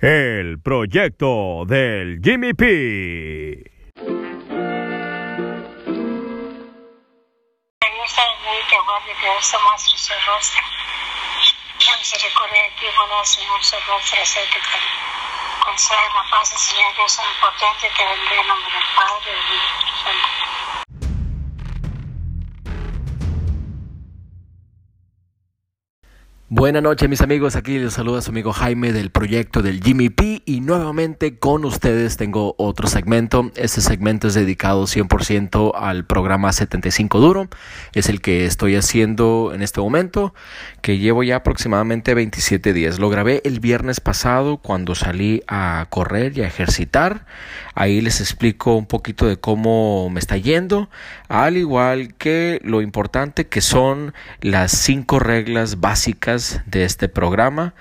El proyecto del Jimmy P. La la paz Señor Dios que bendiga el nombre del Padre, y Santo. Buenas noches mis amigos, aquí les saluda su amigo Jaime del proyecto del Jimmy P y nuevamente con ustedes tengo otro segmento. Este segmento es dedicado 100% al programa 75 Duro. Es el que estoy haciendo en este momento, que llevo ya aproximadamente 27 días. Lo grabé el viernes pasado cuando salí a correr y a ejercitar. Ahí les explico un poquito de cómo me está yendo, al igual que lo importante que son las cinco reglas básicas de este programa.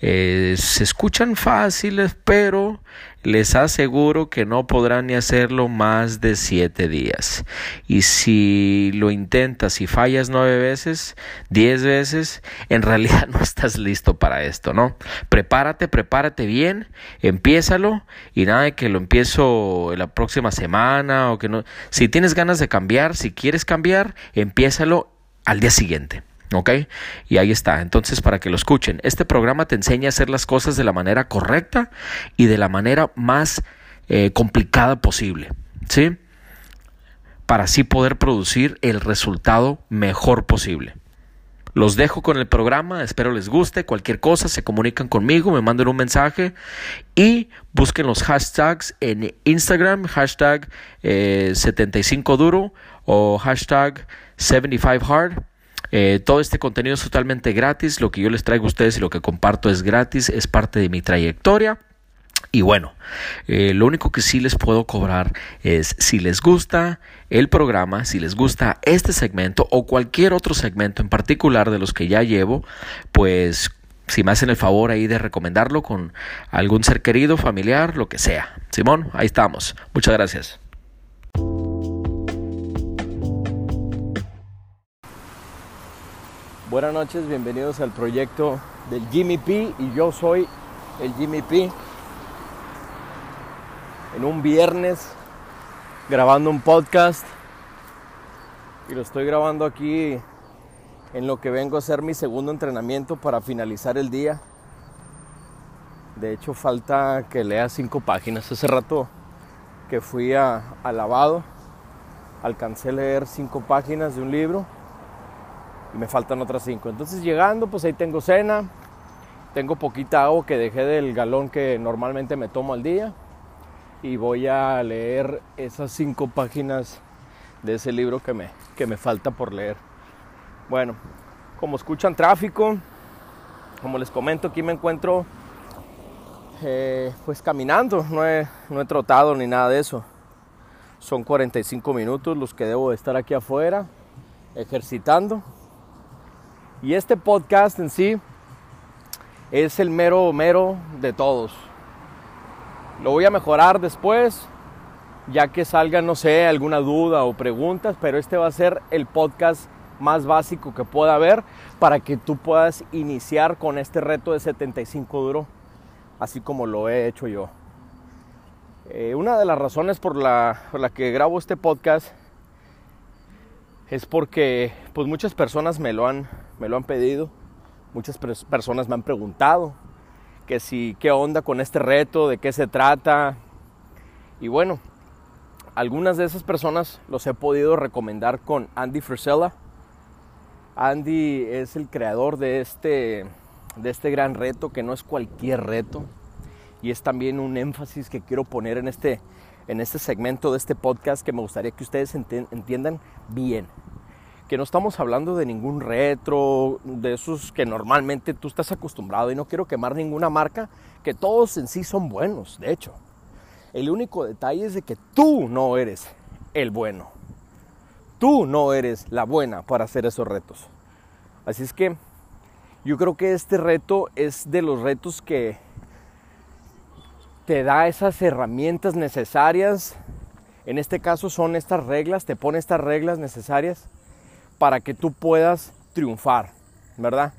Eh, se escuchan fáciles, pero les aseguro que no podrán ni hacerlo más de siete días. Y si lo intentas y fallas nueve veces, diez veces, en realidad no estás listo para esto, ¿no? Prepárate, prepárate bien, empiézalo y nada de que lo empiezo la próxima semana o que no. Si tienes ganas de cambiar, si quieres cambiar, empiézalo al día siguiente. ¿Ok? Y ahí está. Entonces, para que lo escuchen, este programa te enseña a hacer las cosas de la manera correcta y de la manera más eh, complicada posible. ¿Sí? Para así poder producir el resultado mejor posible. Los dejo con el programa, espero les guste. Cualquier cosa, se comunican conmigo, me mandan un mensaje y busquen los hashtags en Instagram, hashtag 75duro eh, o hashtag 75hard eh, todo este contenido es totalmente gratis, lo que yo les traigo a ustedes y lo que comparto es gratis, es parte de mi trayectoria. Y bueno, eh, lo único que sí les puedo cobrar es si les gusta el programa, si les gusta este segmento o cualquier otro segmento en particular de los que ya llevo, pues si me hacen el favor ahí de recomendarlo con algún ser querido, familiar, lo que sea. Simón, ahí estamos. Muchas gracias. Buenas noches, bienvenidos al proyecto del Jimmy P y yo soy el Jimmy P. En un viernes grabando un podcast y lo estoy grabando aquí en lo que vengo a hacer mi segundo entrenamiento para finalizar el día. De hecho falta que lea cinco páginas. Hace rato que fui a, a alcancé a leer cinco páginas de un libro y me faltan otras cinco. Entonces llegando, pues ahí tengo cena, tengo poquita agua que dejé del galón que normalmente me tomo al día y voy a leer esas cinco páginas de ese libro que me, que me falta por leer. Bueno, como escuchan tráfico, como les comento, aquí me encuentro eh, pues caminando, no he, no he trotado ni nada de eso. Son 45 minutos los que debo de estar aquí afuera ejercitando. Y este podcast en sí es el mero mero de todos. Lo voy a mejorar después, ya que salga, no sé, alguna duda o preguntas, pero este va a ser el podcast más básico que pueda haber para que tú puedas iniciar con este reto de 75 duro, así como lo he hecho yo. Eh, una de las razones por la, por la que grabo este podcast es porque pues muchas personas me lo han me lo han pedido, muchas personas me han preguntado que si, qué onda con este reto, de qué se trata. Y bueno, algunas de esas personas los he podido recomendar con Andy Frisella. Andy es el creador de este, de este gran reto, que no es cualquier reto. Y es también un énfasis que quiero poner en este, en este segmento de este podcast que me gustaría que ustedes entiendan bien que no estamos hablando de ningún retro, de esos que normalmente tú estás acostumbrado y no quiero quemar ninguna marca, que todos en sí son buenos, de hecho. El único detalle es de que tú no eres el bueno. Tú no eres la buena para hacer esos retos. Así es que yo creo que este reto es de los retos que te da esas herramientas necesarias. En este caso son estas reglas, te pone estas reglas necesarias para que tú puedas triunfar, ¿verdad?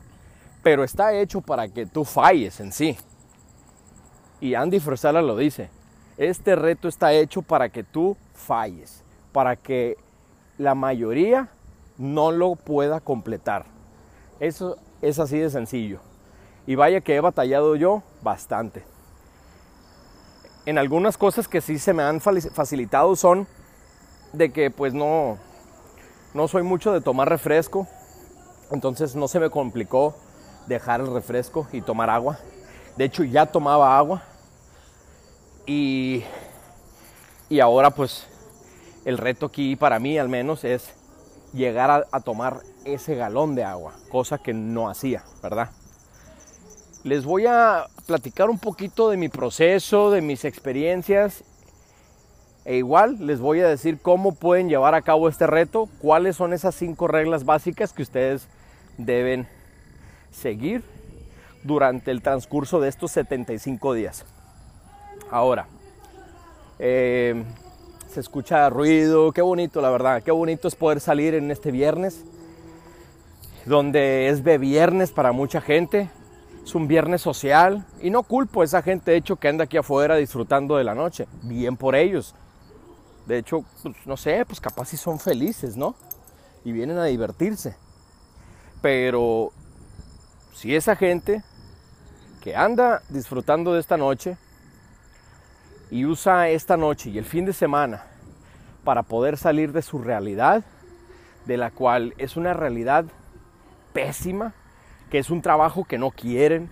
Pero está hecho para que tú falles en sí. Y Andy Frisella lo dice. Este reto está hecho para que tú falles, para que la mayoría no lo pueda completar. Eso es así de sencillo. Y vaya que he batallado yo bastante. En algunas cosas que sí se me han facilitado son de que pues no, no soy mucho de tomar refresco. Entonces no se me complicó dejar el refresco y tomar agua. De hecho ya tomaba agua. Y, y ahora pues el reto aquí para mí al menos es llegar a, a tomar ese galón de agua, cosa que no hacía, ¿verdad? Les voy a platicar un poquito de mi proceso, de mis experiencias e igual les voy a decir cómo pueden llevar a cabo este reto, cuáles son esas cinco reglas básicas que ustedes deben seguir durante el transcurso de estos 75 días. Ahora, eh, se escucha ruido, qué bonito la verdad, qué bonito es poder salir en este viernes, donde es de viernes para mucha gente, es un viernes social y no culpo a esa gente de hecho que anda aquí afuera disfrutando de la noche, bien por ellos. De hecho, pues, no sé, pues capaz si son felices, ¿no? Y vienen a divertirse. Pero si esa gente que anda disfrutando de esta noche y usa esta noche y el fin de semana para poder salir de su realidad, de la cual es una realidad pésima, que es un trabajo que no quieren,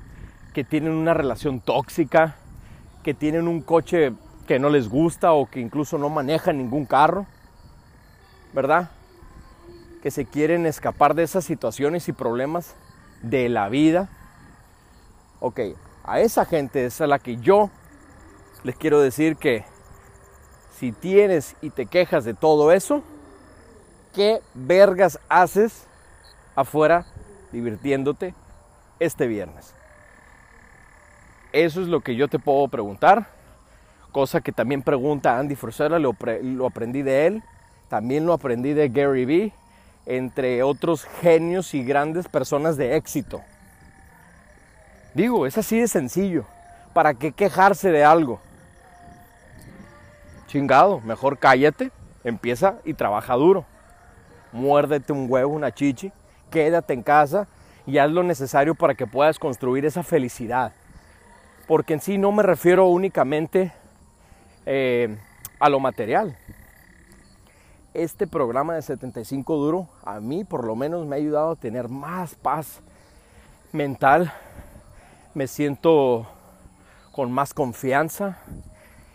que tienen una relación tóxica, que tienen un coche que no les gusta o que incluso no manejan ningún carro, ¿verdad? Que se quieren escapar de esas situaciones y problemas de la vida. Ok, a esa gente es a la que yo les quiero decir que si tienes y te quejas de todo eso, ¿qué vergas haces afuera divirtiéndote este viernes? Eso es lo que yo te puedo preguntar, cosa que también pregunta Andy Frisella, lo, lo aprendí de él, también lo aprendí de Gary Vee, entre otros genios y grandes personas de éxito. Digo, es así de sencillo. ¿Para qué quejarse de algo? Chingado, mejor cállate, empieza y trabaja duro. Muérdete un huevo, una chichi, quédate en casa y haz lo necesario para que puedas construir esa felicidad. Porque en sí no me refiero únicamente eh, a lo material. Este programa de 75 duro a mí por lo menos me ha ayudado a tener más paz mental. Me siento con más confianza.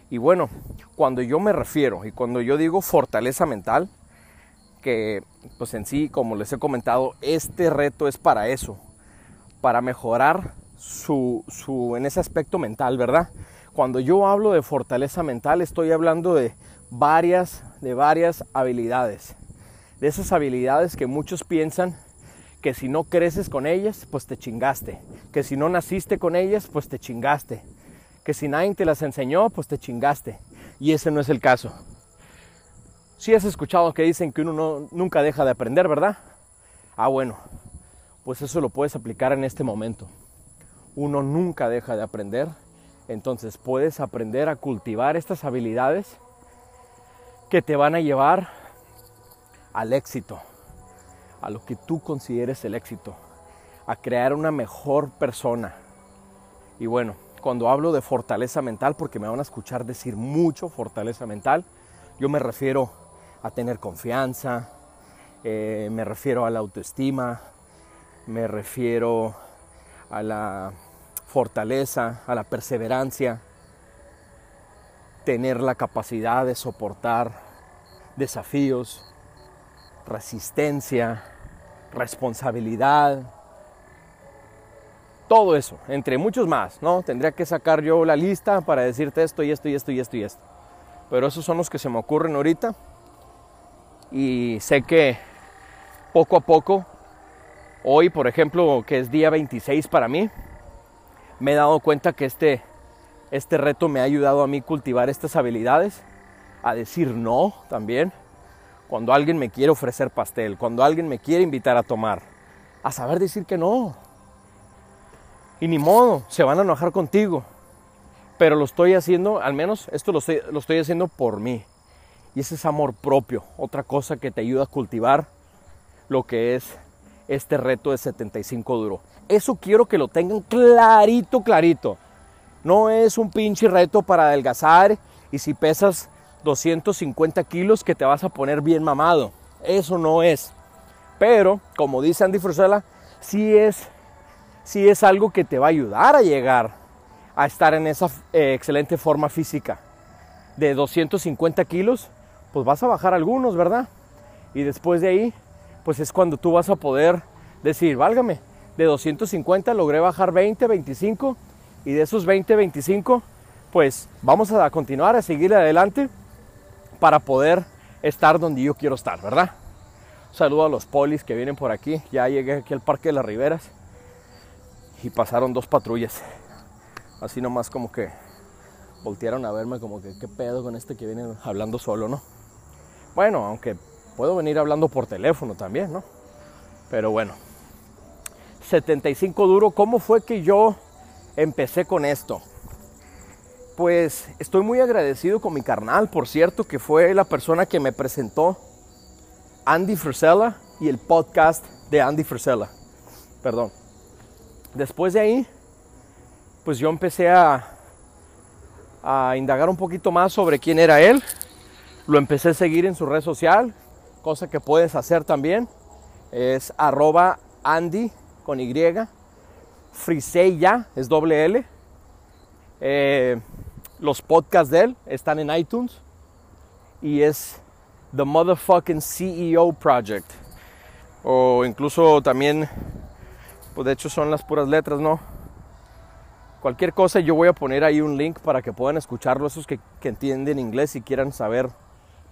Y bueno, cuando yo me refiero y cuando yo digo fortaleza mental, que pues en sí, como les he comentado, este reto es para eso, para mejorar su, su, en ese aspecto mental, ¿verdad? Cuando yo hablo de fortaleza mental, estoy hablando de varias, de varias habilidades. De esas habilidades que muchos piensan que si no creces con ellas, pues te chingaste. Que si no naciste con ellas, pues te chingaste. Que si nadie te las enseñó, pues te chingaste. Y ese no es el caso. Si has escuchado que dicen que uno nunca deja de aprender, ¿verdad? Ah, bueno, pues eso lo puedes aplicar en este momento. Uno nunca deja de aprender, entonces puedes aprender a cultivar estas habilidades que te van a llevar al éxito, a lo que tú consideres el éxito, a crear una mejor persona. Y bueno, cuando hablo de fortaleza mental, porque me van a escuchar decir mucho fortaleza mental, yo me refiero a tener confianza, eh, me refiero a la autoestima, me refiero a la fortaleza, a la perseverancia, tener la capacidad de soportar desafíos, resistencia, responsabilidad, todo eso, entre muchos más, ¿no? Tendría que sacar yo la lista para decirte esto y esto y esto y esto y esto. Pero esos son los que se me ocurren ahorita. Y sé que poco a poco, hoy por ejemplo, que es día 26 para mí, me he dado cuenta que este, este reto me ha ayudado a mí cultivar estas habilidades, a decir no también, cuando alguien me quiere ofrecer pastel, cuando alguien me quiere invitar a tomar, a saber decir que no, y ni modo, se van a enojar contigo. pero lo estoy haciendo, al menos esto lo estoy, lo estoy haciendo por mí. Y ese es amor propio, otra cosa que te ayuda a cultivar lo que es este reto de 75 duro. Eso quiero que lo tengan clarito, clarito. No es un pinche reto para adelgazar y si pesas 250 kilos que te vas a poner bien mamado. Eso no es. Pero, como dice Andy Frisella, sí es, sí es algo que te va a ayudar a llegar a estar en esa eh, excelente forma física. De 250 kilos, pues vas a bajar algunos, ¿verdad? Y después de ahí, pues es cuando tú vas a poder decir, válgame, de 250 logré bajar 20, 25 y de esos 20, 25, pues vamos a continuar a seguir adelante para poder estar donde yo quiero estar, ¿verdad? saludo a los polis que vienen por aquí. Ya llegué aquí al Parque de las Riberas y pasaron dos patrullas. Así nomás como que voltearon a verme como que qué pedo con este que viene hablando solo, ¿no? Bueno, aunque puedo venir hablando por teléfono también, ¿no? Pero bueno. 75 duro, ¿cómo fue que yo empecé con esto? Pues estoy muy agradecido con mi carnal, por cierto, que fue la persona que me presentó Andy Frisella y el podcast de Andy Frisella. Perdón. Después de ahí, pues yo empecé a, a indagar un poquito más sobre quién era él. Lo empecé a seguir en su red social, cosa que puedes hacer también. Es arroba Andy con Y. Frisella es doble L. Eh, los podcasts de él están en iTunes. Y es The Motherfucking CEO Project. O incluso también, pues de hecho son las puras letras, ¿no? Cualquier cosa, yo voy a poner ahí un link para que puedan escucharlo, esos que, entienden inglés y quieran saber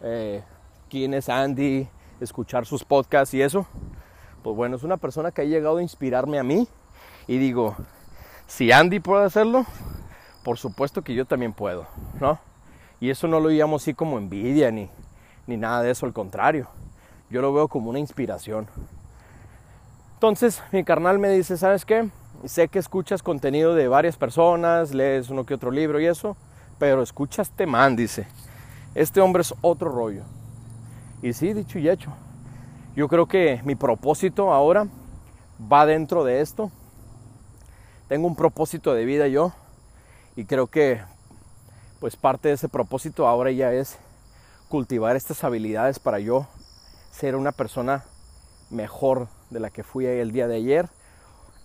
eh, quién es Andy, escuchar sus podcasts y eso. Pues bueno, es una persona que ha llegado a inspirarme a mí y digo, si Andy puede hacerlo, por supuesto que yo también puedo, ¿no? Y eso no lo llamo así como envidia ni, ni nada de eso, al contrario. Yo lo veo como una inspiración. Entonces mi carnal me dice, ¿sabes qué? Sé que escuchas contenido de varias personas, lees uno que otro libro y eso, pero escuchas este dice. Este hombre es otro rollo. Y sí, dicho y hecho. Yo creo que mi propósito ahora va dentro de esto. Tengo un propósito de vida yo y creo que pues parte de ese propósito ahora ya es cultivar estas habilidades para yo ser una persona mejor de la que fui el día de ayer.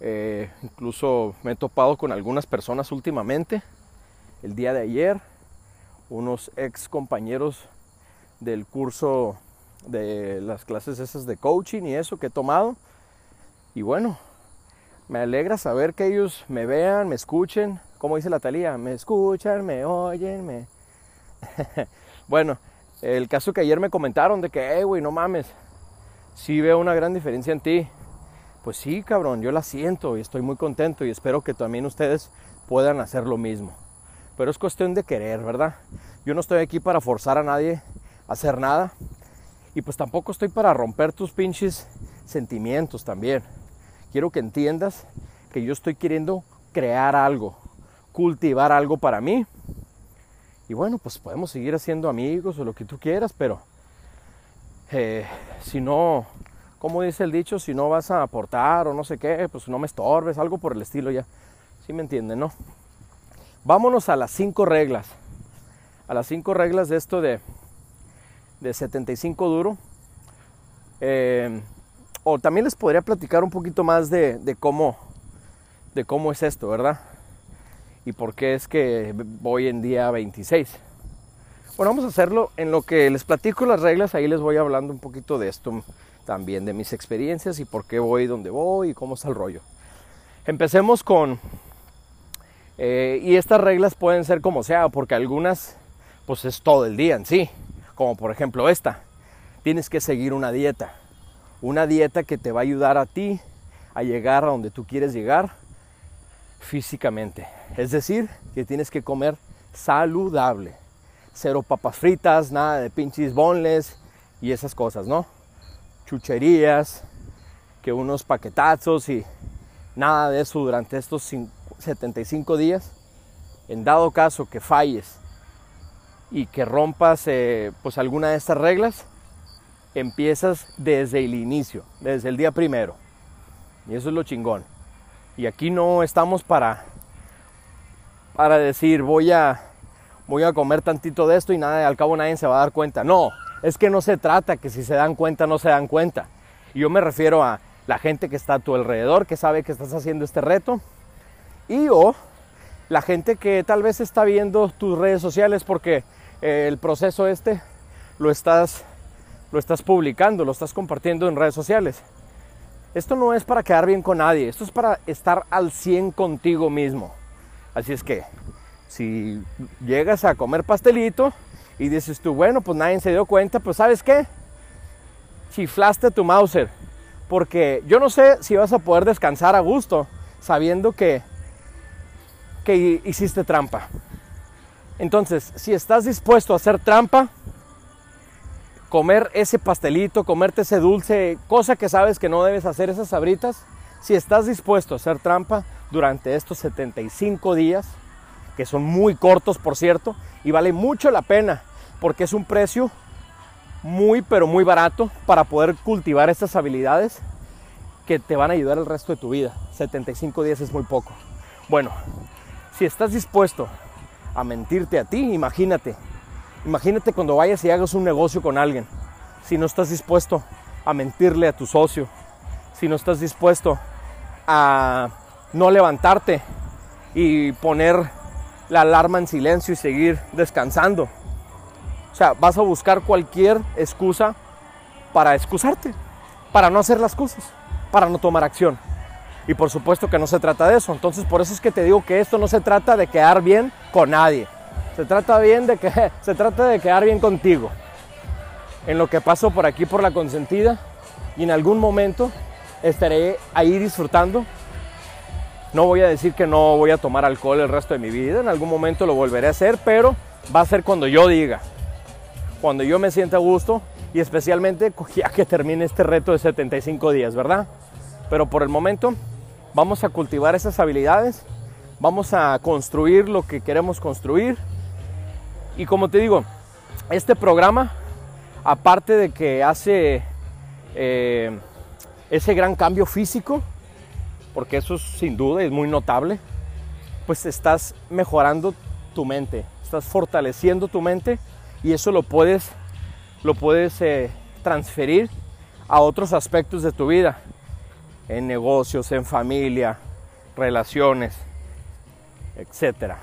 Eh, incluso me he topado con algunas personas últimamente, el día de ayer, unos ex compañeros del curso de las clases esas de coaching y eso que he tomado. Y bueno, me alegra saber que ellos me vean, me escuchen, como dice la talía, me escuchan, me oyen, me... bueno, el caso que ayer me comentaron de que, hey, güey, no mames, sí veo una gran diferencia en ti. Pues sí, cabrón, yo la siento y estoy muy contento y espero que también ustedes puedan hacer lo mismo. Pero es cuestión de querer, ¿verdad? Yo no estoy aquí para forzar a nadie a hacer nada. Y pues tampoco estoy para romper tus pinches sentimientos también. Quiero que entiendas que yo estoy queriendo crear algo, cultivar algo para mí y bueno, pues podemos seguir haciendo amigos o lo que tú quieras, pero eh, si no, como dice el dicho, si no vas a aportar o no sé qué, pues no me estorbes, algo por el estilo ya. ¿Sí me entienden, no? Vámonos a las cinco reglas. A las cinco reglas de esto de, de 75 duro. Eh, o también les podría platicar un poquito más de, cómo, de cómo es esto, ¿verdad? y por qué es que voy en día 26. Bueno, vamos a hacerlo en lo que les platico las reglas, ahí les voy hablando un poquito de esto también, de mis experiencias y por qué voy donde voy y cómo está el rollo. Empecemos con, eh, y estas reglas pueden ser como sea, porque algunas pues es todo el día en sí, como por ejemplo esta, tienes que seguir una dieta, una dieta que te va a ayudar a ti a llegar a donde tú quieres llegar físicamente. Es decir, que tienes que comer saludable. Cero papas fritas, nada de pinches bonles y esas cosas, ¿no? Chucherías, que unos paquetazos y nada de eso durante estos 75 días. en dado caso que falles y que rompas eh, pues alguna de estas reglas, empiezas desde el inicio, desde el día primero. Y eso es lo chingón. Y aquí no estamos para para decir voy a voy a comer tantito de esto y nada, al cabo nadie se va a dar cuenta. No, es que no se trata que si se dan cuenta no se dan cuenta. Y yo me refiero a la gente que está a tu alrededor, que sabe que estás haciendo este reto, y o la gente que tal vez está viendo tus redes sociales porque eh, el proceso este lo estás, lo estás publicando, lo estás compartiendo en redes sociales. Esto no es para quedar bien con nadie, esto es para estar al 100 contigo mismo. Así es que si llegas a comer pastelito y dices tú, bueno, pues nadie se dio cuenta, pues sabes qué, chiflaste tu Mauser, porque yo no sé si vas a poder descansar a gusto sabiendo que que hiciste trampa. Entonces, si estás dispuesto a hacer trampa, comer ese pastelito, comerte ese dulce, cosa que sabes que no debes hacer, esas sabritas, si estás dispuesto a hacer trampa durante estos 75 días, que son muy cortos por cierto, y vale mucho la pena, porque es un precio muy pero muy barato para poder cultivar estas habilidades que te van a ayudar el resto de tu vida. 75 días es muy poco. Bueno, si estás dispuesto a mentirte a ti, imagínate. Imagínate cuando vayas y hagas un negocio con alguien. Si no estás dispuesto a mentirle a tu socio. Si no estás dispuesto a no levantarte y poner la alarma en silencio y seguir descansando. O sea, vas a buscar cualquier excusa para excusarte, para no hacer las cosas, para no tomar acción. Y por supuesto que no se trata de eso. Entonces por eso es que te digo que esto no se trata de quedar bien con nadie. Se trata, bien de que, se trata de quedar bien contigo. En lo que paso por aquí por la consentida y en algún momento estaré ahí disfrutando. No voy a decir que no voy a tomar alcohol el resto de mi vida. En algún momento lo volveré a hacer, pero va a ser cuando yo diga. Cuando yo me sienta a gusto y especialmente ya que termine este reto de 75 días, ¿verdad? Pero por el momento Vamos a cultivar esas habilidades, vamos a construir lo que queremos construir. Y como te digo, este programa, aparte de que hace eh, ese gran cambio físico, porque eso sin duda es muy notable, pues estás mejorando tu mente, estás fortaleciendo tu mente y eso lo puedes, lo puedes eh, transferir a otros aspectos de tu vida en negocios, en familia, relaciones, etc.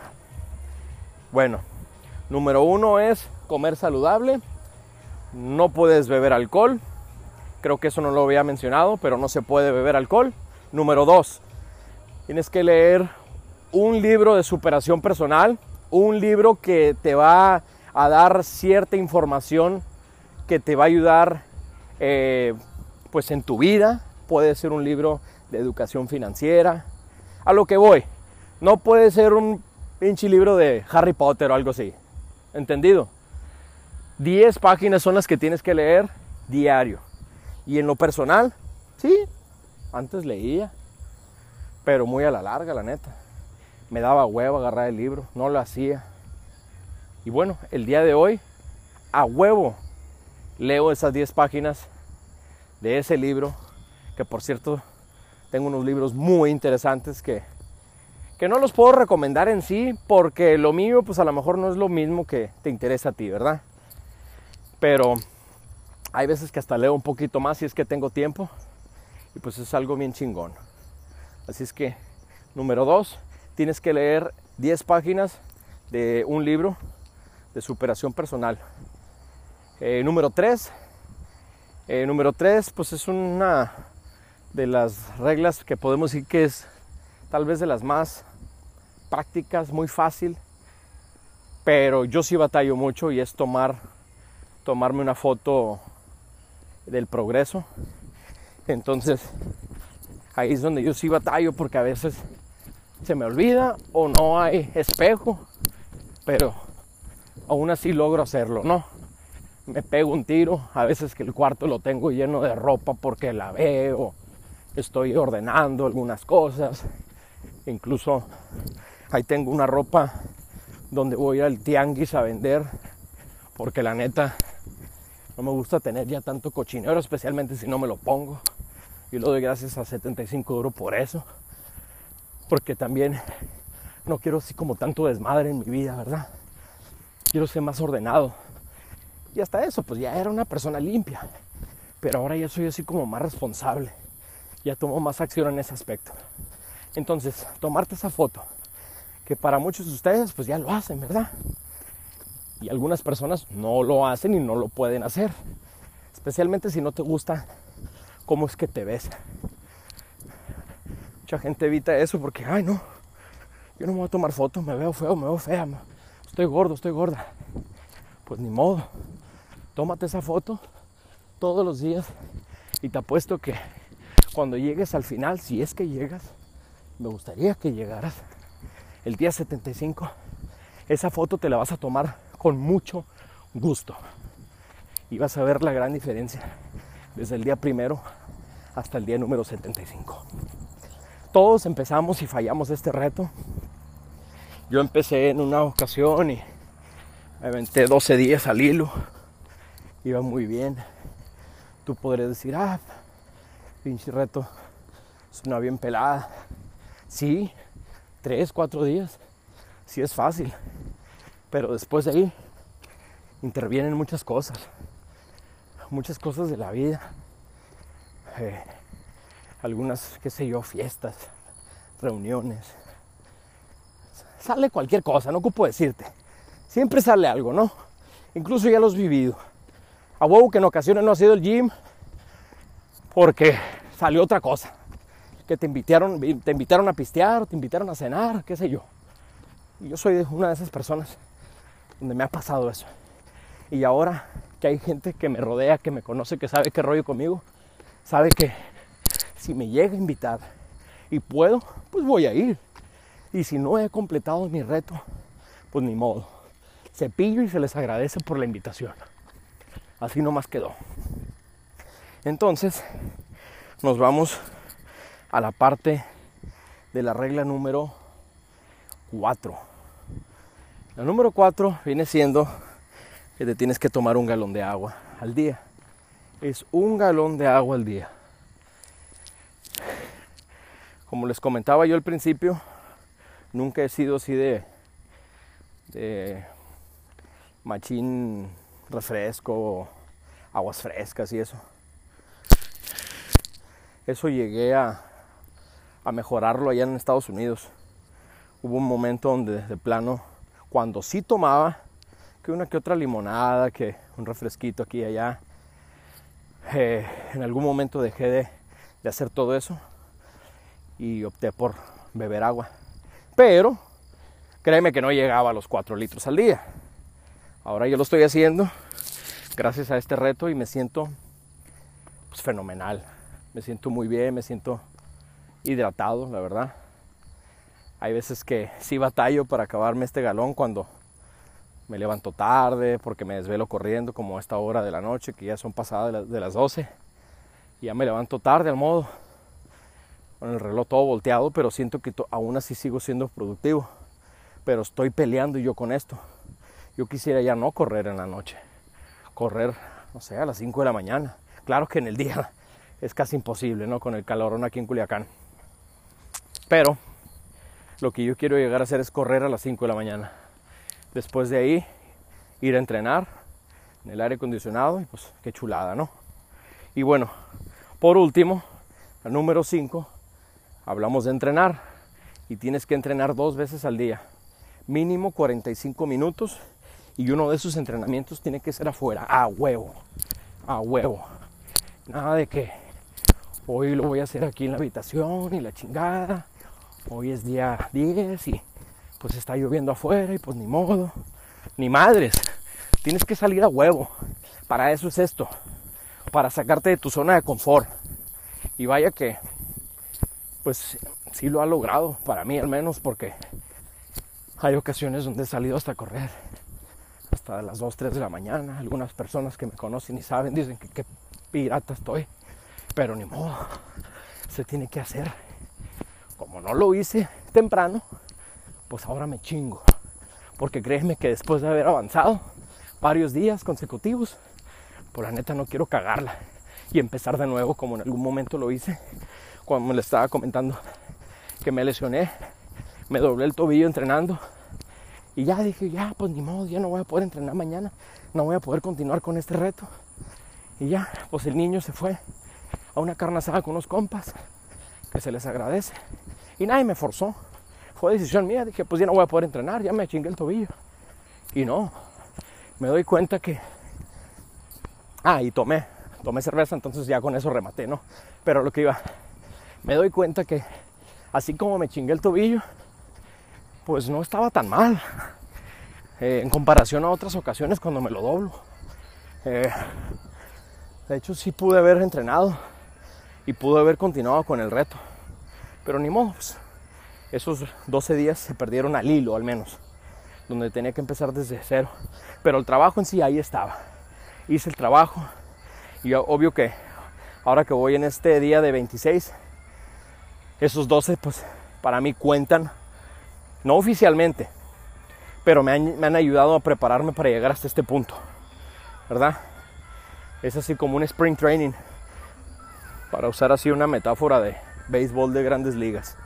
Bueno, número uno es comer saludable. No puedes beber alcohol. Creo que eso no lo había mencionado, pero no se puede beber alcohol. Número dos, tienes que leer un libro de superación personal, un libro que te va a dar cierta información que te va a ayudar eh, pues en tu vida, puede ser un libro de educación financiera. A lo que voy, no puede ser un pinche libro de Harry Potter o algo así. ¿Entendido? 10 páginas son las que tienes que leer diario. Y en lo personal, sí, antes leía, pero muy a la larga, la neta. Me daba huevo agarrar el libro, no lo hacía. Y bueno, el día de hoy, a huevo, leo esas 10 páginas de ese libro que por cierto tengo unos libros muy interesantes que, que no los puedo recomendar en sí porque lo mío pues a lo mejor no es lo mismo que te interesa a ti, ¿verdad? Pero hay veces que hasta leo un poquito más si es que tengo tiempo y pues es algo bien chingón. Así es que, número dos, tienes que leer 10 páginas de un libro de superación personal. Eh, número 3, eh, número 3, pues es una de las reglas que podemos decir que es tal vez de las más prácticas, muy fácil, pero yo sí batallo mucho y es tomar tomarme una foto del progreso. Entonces, ahí es donde yo sí batallo porque a veces se me olvida o no hay espejo, pero aún así logro hacerlo, ¿no? Me pego un tiro, a veces que el cuarto lo tengo lleno de ropa porque la veo, estoy ordenando algunas cosas, incluso Ahí tengo una ropa donde voy al tianguis a vender, porque la neta no me gusta tener ya tanto cochinero, especialmente si no me lo pongo. Y lo doy gracias a 75 euros por eso, porque también no quiero así como tanto desmadre en mi vida, ¿verdad? Quiero ser más ordenado. Y hasta eso, pues ya era una persona limpia. Pero ahora ya soy así como más responsable. Ya tomo más acción en ese aspecto. Entonces, tomarte esa foto, que para muchos de ustedes pues ya lo hacen, ¿verdad? Y algunas personas no lo hacen y no lo pueden hacer. Especialmente si no te gusta cómo es que te ves. Mucha gente evita eso porque, ay no, yo no me voy a tomar fotos, me veo feo, me veo fea, estoy gordo, estoy gorda. Pues ni modo, tómate esa foto todos los días y te apuesto que cuando llegues al final, si es que llegas, me gustaría que llegaras el día 75, esa foto te la vas a tomar con mucho gusto y vas a ver la gran diferencia desde el día primero hasta el día número 75. Todos empezamos y fallamos este reto. Yo empecé en una ocasión y me aventé 12 días al hilo. Iba muy bien. Tú podrías decir, ah, pinche reto, es una bien pelada. Sí, tres, cuatro días, sí es fácil. Pero después de ahí intervienen muchas cosas, muchas cosas de la vida. Eh, algunas, qué sé yo, fiestas, reuniones. Sale cualquier cosa, no ocupo decirte. Siempre sale algo, ¿no? Incluso ya lo has vivido. A huevo que en ocasiones no ha sido el gym porque salió otra cosa que te invitaron, te invitaron a pistear, te invitaron a cenar, qué sé yo. Y yo soy una de esas personas donde me ha pasado eso. Y ahora que hay gente que me rodea, que me conoce, que sabe qué rollo conmigo, sabe que si me llega a invitar y puedo, pues voy a ir. Y si no he completado mi reto, pues ni modo. Cepillo y se les agradece por la invitación. Así nomás quedó. Entonces, nos vamos a la parte de la regla número 4. La número 4 viene siendo que te tienes que tomar un galón de agua al día. Es un galón de agua al día. Como les comentaba yo al principio, nunca he sido así de, de machín refresco, aguas frescas y eso. Eso llegué a, a mejorarlo allá en Estados Unidos. Hubo un momento donde de plano, cuando sí tomaba, que una que otra limonada, que un refresquito aquí y allá, eh, en algún momento dejé de, de hacer todo eso y opté por beber agua. Pero créeme que no llegaba a los 4 litros al día. Ahora yo lo estoy haciendo gracias a este reto y me siento pues, fenomenal. Me siento muy bien, me siento hidratado, la verdad. Hay veces que sí batallo para acabarme este galón cuando me levanto tarde, porque me desvelo corriendo como a esta hora de la noche, que ya son pasadas de, las 12. Y ya me levanto tarde al modo, con el reloj todo volteado, pero siento que aún así sigo siendo productivo. Pero estoy peleando yo con esto. Yo quisiera ya no correr en la noche, correr, no sé, a las 5 de la mañana. Claro que en el día es casi imposible, ¿no? Con el calorón aquí en Culiacán. Pero lo que yo quiero llegar a hacer es correr a las 5 de la mañana. Después de ahí, ir a entrenar en el aire acondicionado y pues qué chulada, ¿no? Y bueno, por último, al número 5, hablamos de entrenar y tienes que entrenar dos veces al día, mínimo 45 minutos y uno de esos entrenamientos tiene que ser afuera, a huevo, a huevo. Nada de que hoy lo voy a hacer aquí en la habitación y la chingada hoy es día 10 y pues está lloviendo afuera y pues ni modo, ni madres, tienes que salir a huevo. Para eso es esto, para sacarte de tu zona de confort. Y vaya que, pues sí lo ha logrado, para mí al menos, porque hay ocasiones donde he salido hasta correr, hasta las 2, 3 de la mañana. Algunas personas que me conocen y saben dicen que qué pirata estoy, pero ni modo, se tiene que hacer como no lo hice temprano, pues ahora me chingo. Porque créeme que después de haber avanzado varios días consecutivos, pues la neta no quiero cagarla y empezar de nuevo como en algún momento lo hice cuando me le estaba comentando que me lesioné, me doblé el tobillo entrenando y ya dije, ya pues ni modo, ya no voy a poder entrenar mañana, no voy a poder continuar con este reto. Y ya, pues el niño se fue a una carne asada con unos compas, que se les agradece. Y nadie me forzó. Fue decisión mía. Dije, pues ya no voy a poder entrenar, ya me chingué el tobillo. Y no, me doy cuenta que... Ah, y tomé, tomé cerveza, entonces ya con eso rematé, ¿no? Pero lo que iba, me doy cuenta que así como me chingué el tobillo, pues no estaba tan mal. Eh, en comparación a otras ocasiones cuando me lo doblo. Eh, de hecho, sí pude haber entrenado y pude haber continuado con el reto. Pero ni modo, pues, esos 12 días se perdieron al hilo al menos, donde tenía que empezar desde cero. Pero el trabajo en sí ahí estaba. Hice el trabajo y obvio que ahora que voy en este día de 26, esos 12 pues para mí cuentan, no oficialmente, pero me han, me han ayudado a prepararme para llegar hasta este punto, ¿verdad? Es así como un spring training, para usar así una metáfora de béisbol de grandes ligas.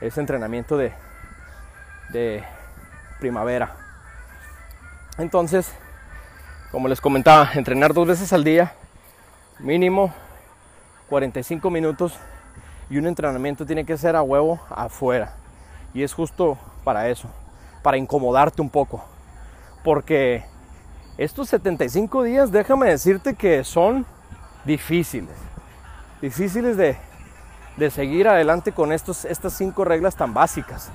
Es entrenamiento de, de primavera. Entonces, como les comentaba, entrenar dos veces al día, mínimo 45 minutos y un entrenamiento tiene que ser a huevo afuera. Y es justo para eso, para incomodarte un poco. Porque estos 75 días, déjame decirte que son difíciles. Difíciles de, de seguir adelante con estos, estas cinco reglas tan básicas.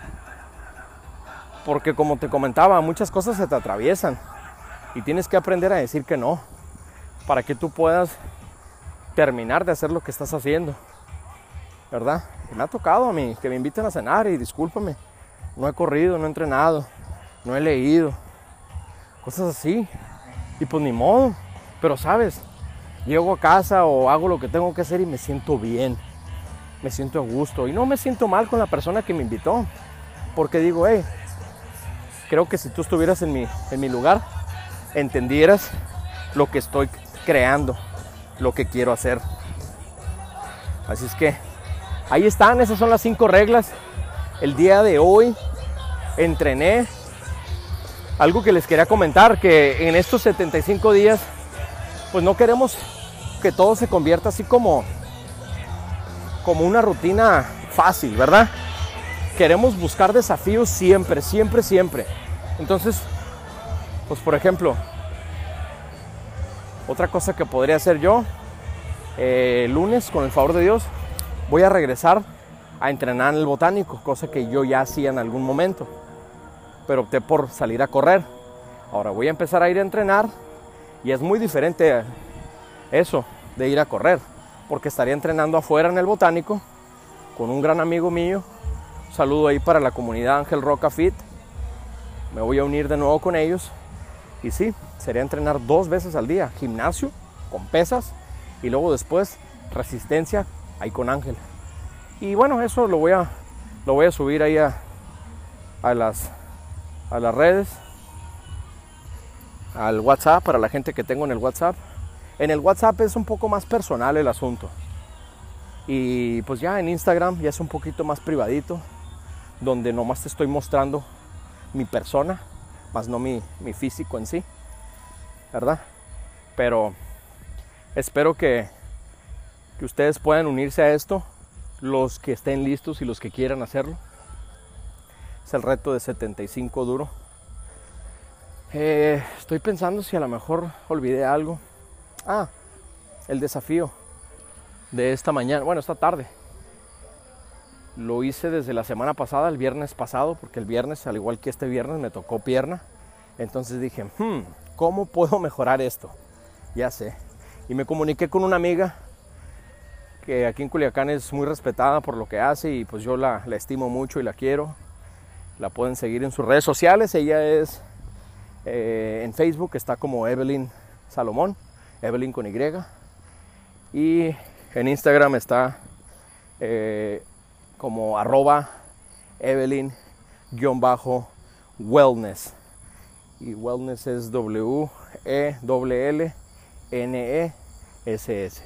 Porque como te comentaba, muchas cosas se te atraviesan y tienes que aprender a decir que no para que tú puedas terminar de hacer lo que estás haciendo. ¿Verdad? Me ha tocado a mí que me inviten a cenar y discúlpame, no he corrido, no he entrenado, no he leído, cosas así. Y pues ni modo, pero sabes, llego a casa o hago lo que tengo que hacer y me siento bien, me siento a gusto y no me siento mal con la persona que me invitó, porque digo, hey, creo que si tú estuvieras en mi, en mi lugar, entendieras lo que estoy creando, lo que quiero hacer. Así es que ahí están, esas son las cinco reglas. El día de hoy entrené. Algo que les quería comentar, que en estos 75 días, pues no queremos que todo se convierta así como, como una rutina fácil, ¿verdad? Queremos buscar desafíos siempre, siempre, siempre. Entonces, pues por ejemplo, otra cosa que podría hacer yo, eh, lunes, con el favor de Dios, voy a regresar a entrenar en el botánico, cosa que yo ya hacía en algún momento, pero opté por salir a correr. Ahora voy a empezar a ir a entrenar y es muy diferente eso de ir a correr, porque estaría entrenando afuera en el botánico con un gran amigo mío. Un saludo ahí para la comunidad Ángel Roca Fit. Me voy a unir de nuevo con ellos y sí, sería entrenar dos veces al día, gimnasio con pesas y luego después resistencia ahí con Ángel. Y bueno, eso lo voy a, lo voy a subir ahí a, a, las, a las redes, al WhatsApp, para la gente que tengo en el WhatsApp. En el WhatsApp es un poco más personal el asunto. Y pues ya en Instagram ya es un poquito más privadito, donde nomás te estoy mostrando mi persona, más no mi, mi físico en sí, ¿verdad? Pero espero que, que ustedes puedan unirse a esto, los que estén listos y los que quieran hacerlo. Es el reto de 75 duro. Eh, estoy pensando si a lo mejor olvidé algo. Ah, el desafío de esta mañana, bueno, esta tarde. Lo hice desde la semana pasada, el viernes pasado, porque el viernes, al igual que este viernes, me tocó pierna. Entonces dije, hmm, ¿cómo puedo mejorar esto? Ya sé. Y me comuniqué con una amiga que aquí en Culiacán es muy respetada por lo que hace y pues yo la, estimo mucho y la quiero. La pueden seguir en sus redes sociales. Ella es eh, en Facebook, está como Evelyn Salomón, Evelyn con Y. Y en Instagram está eh, como arroba Evelyn-Salomón. guion bajo wellness. Y wellness es W E L L N E S S.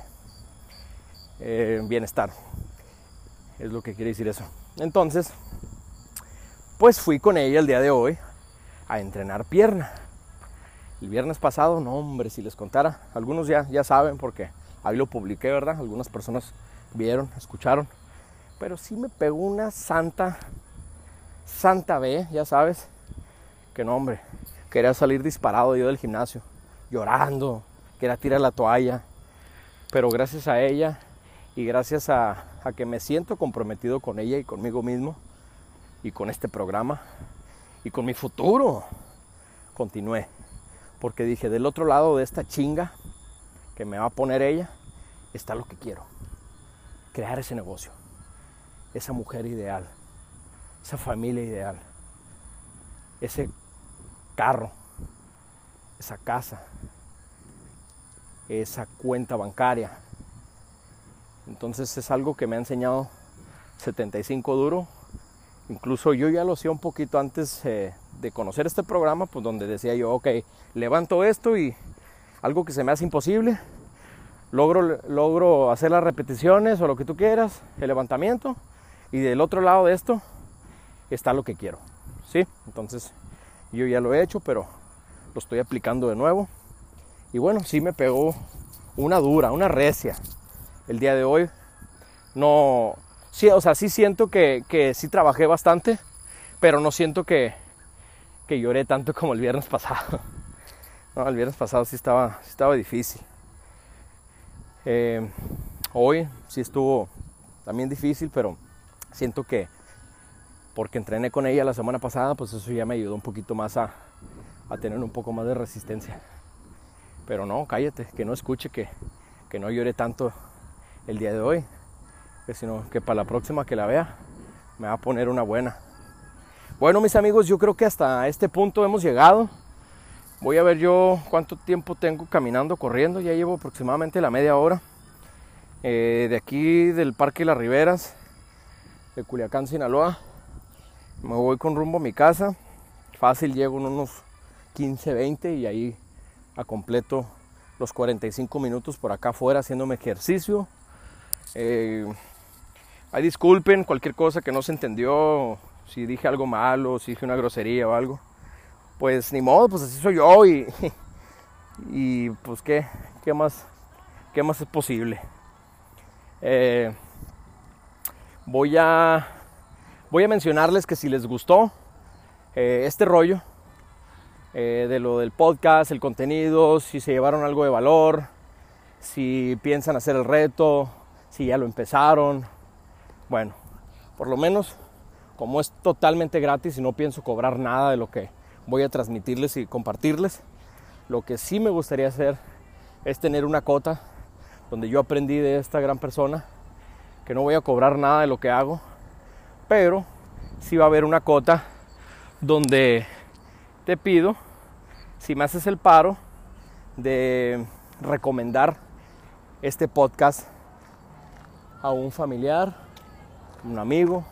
Eh, bienestar. Es lo que quiere decir eso. Entonces, pues fui con ella el día de hoy a entrenar pierna. El viernes pasado, no hombre, si les contara, algunos ya, ya saben porque ahí lo publiqué, ¿verdad? Algunas personas vieron, escucharon. Pero sí me pegó una santa, santa B, ya sabes, que no hombre, quería salir disparado yo del gimnasio, llorando, quería tirar la toalla. Pero gracias a ella y gracias a, a que me siento comprometido con ella y conmigo mismo y con este programa y con mi futuro, continué. Porque dije, del otro lado de esta chinga que me va a poner ella, está lo que quiero. Crear ese negocio, esa mujer ideal, esa familia ideal, ese carro, esa casa, esa cuenta bancaria. Entonces es algo que me ha enseñado 75 duro. Incluso yo ya lo hacía un poquito antes eh, de conocer este programa, pues donde decía yo, ok, levanto esto y algo que se me hace imposible, logro, logro hacer las repeticiones o lo que tú quieras, el levantamiento, y del otro lado de esto está lo que quiero, ¿sí? Entonces yo ya lo he hecho, pero lo estoy aplicando de nuevo. Y bueno, sí me pegó una dura, una recia el día de hoy. No, sí, o sea, sí siento que, que sí trabajé bastante, pero no siento que, que lloré tanto como el viernes pasado. No, el viernes pasado sí estaba, sí estaba difícil. Eh, hoy sí estuvo también difícil, pero siento que porque entrené con ella la semana pasada, pues eso ya me ayudó un poquito más a, a tener un poco más de resistencia. Pero no, cállate, que no escuche, que, que no llore tanto el día de hoy, que sino que para la próxima que la vea me va a poner una buena. Bueno, mis amigos, yo creo que hasta este punto hemos llegado. Voy a ver yo cuánto tiempo tengo caminando, corriendo. Ya llevo aproximadamente la media hora. Eh, de aquí del Parque Las Riberas, de Culiacán, Sinaloa. Me voy con rumbo a mi casa. Fácil, llego en unos 15, 20 y ahí a completo los 45 minutos por acá afuera haciéndome ejercicio. Eh, ahí disculpen cualquier cosa que no se entendió, si dije algo malo, si dije una grosería o algo. Pues ni modo, pues así soy yo y, y pues qué, qué más, qué más es posible. Eh, voy a voy a mencionarles que si les gustó eh, este rollo eh, de lo del podcast, el contenido, si se llevaron algo de valor, si piensan hacer el reto, si ya lo empezaron, bueno, por lo menos como es totalmente gratis y no pienso cobrar nada de lo que voy a transmitirles y compartirles, lo que sí me gustaría hacer es tener una cota donde yo aprendí de esta gran persona que no voy a cobrar nada de lo que hago, pero sí va a haber una cota donde te pido, si me haces el paro, de recomendar este podcast a un familiar, un amigo,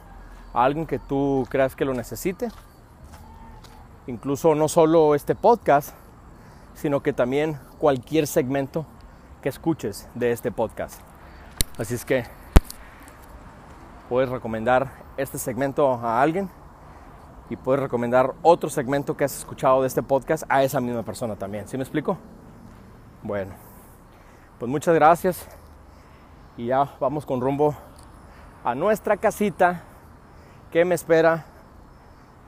a alguien que tú creas que lo necesite. Incluso no solo este podcast, sino que también cualquier segmento que escuches de este podcast. Así es que puedes recomendar este segmento a alguien y puedes recomendar otro segmento que has escuchado de este podcast a esa misma persona también. ¿Sí me explico? Bueno, pues muchas gracias y ya vamos con rumbo a nuestra casita que me espera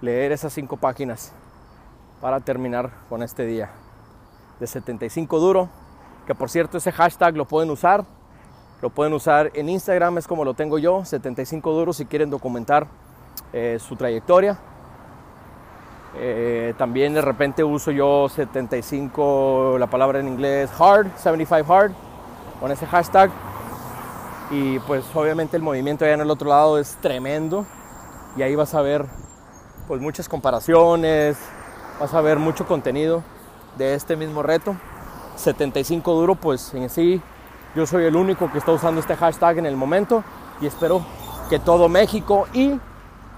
leer esas cinco páginas para terminar con este día de 75 duro que por cierto ese hashtag lo pueden usar. Lo pueden usar en Instagram es como lo tengo yo 75 duro si quieren documentar eh, su trayectoria. Eh, también de repente uso yo 75 la palabra en inglés hard 75 hard con ese hashtag. Y pues obviamente el movimiento allá en el otro lado es tremendo y ahí vas a ver pues muchas comparaciones, vas a ver mucho contenido de este mismo reto. 75 duro, pues en sí yo soy el único que está usando este hashtag en el momento y espero que todo México y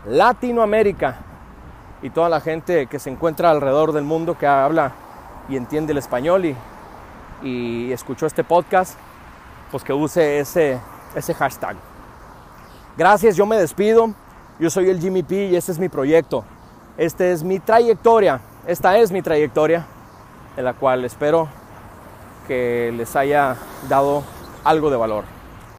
Latinoamérica y toda la gente que se encuentra alrededor del mundo que habla y entiende el español y, y escuchó este podcast, pues que use ese, ese hashtag. Gracias, yo me despido. Yo soy el Jimmy P y este es mi proyecto. Esta es mi trayectoria. Esta es mi trayectoria, en la cual espero que les haya dado algo de valor.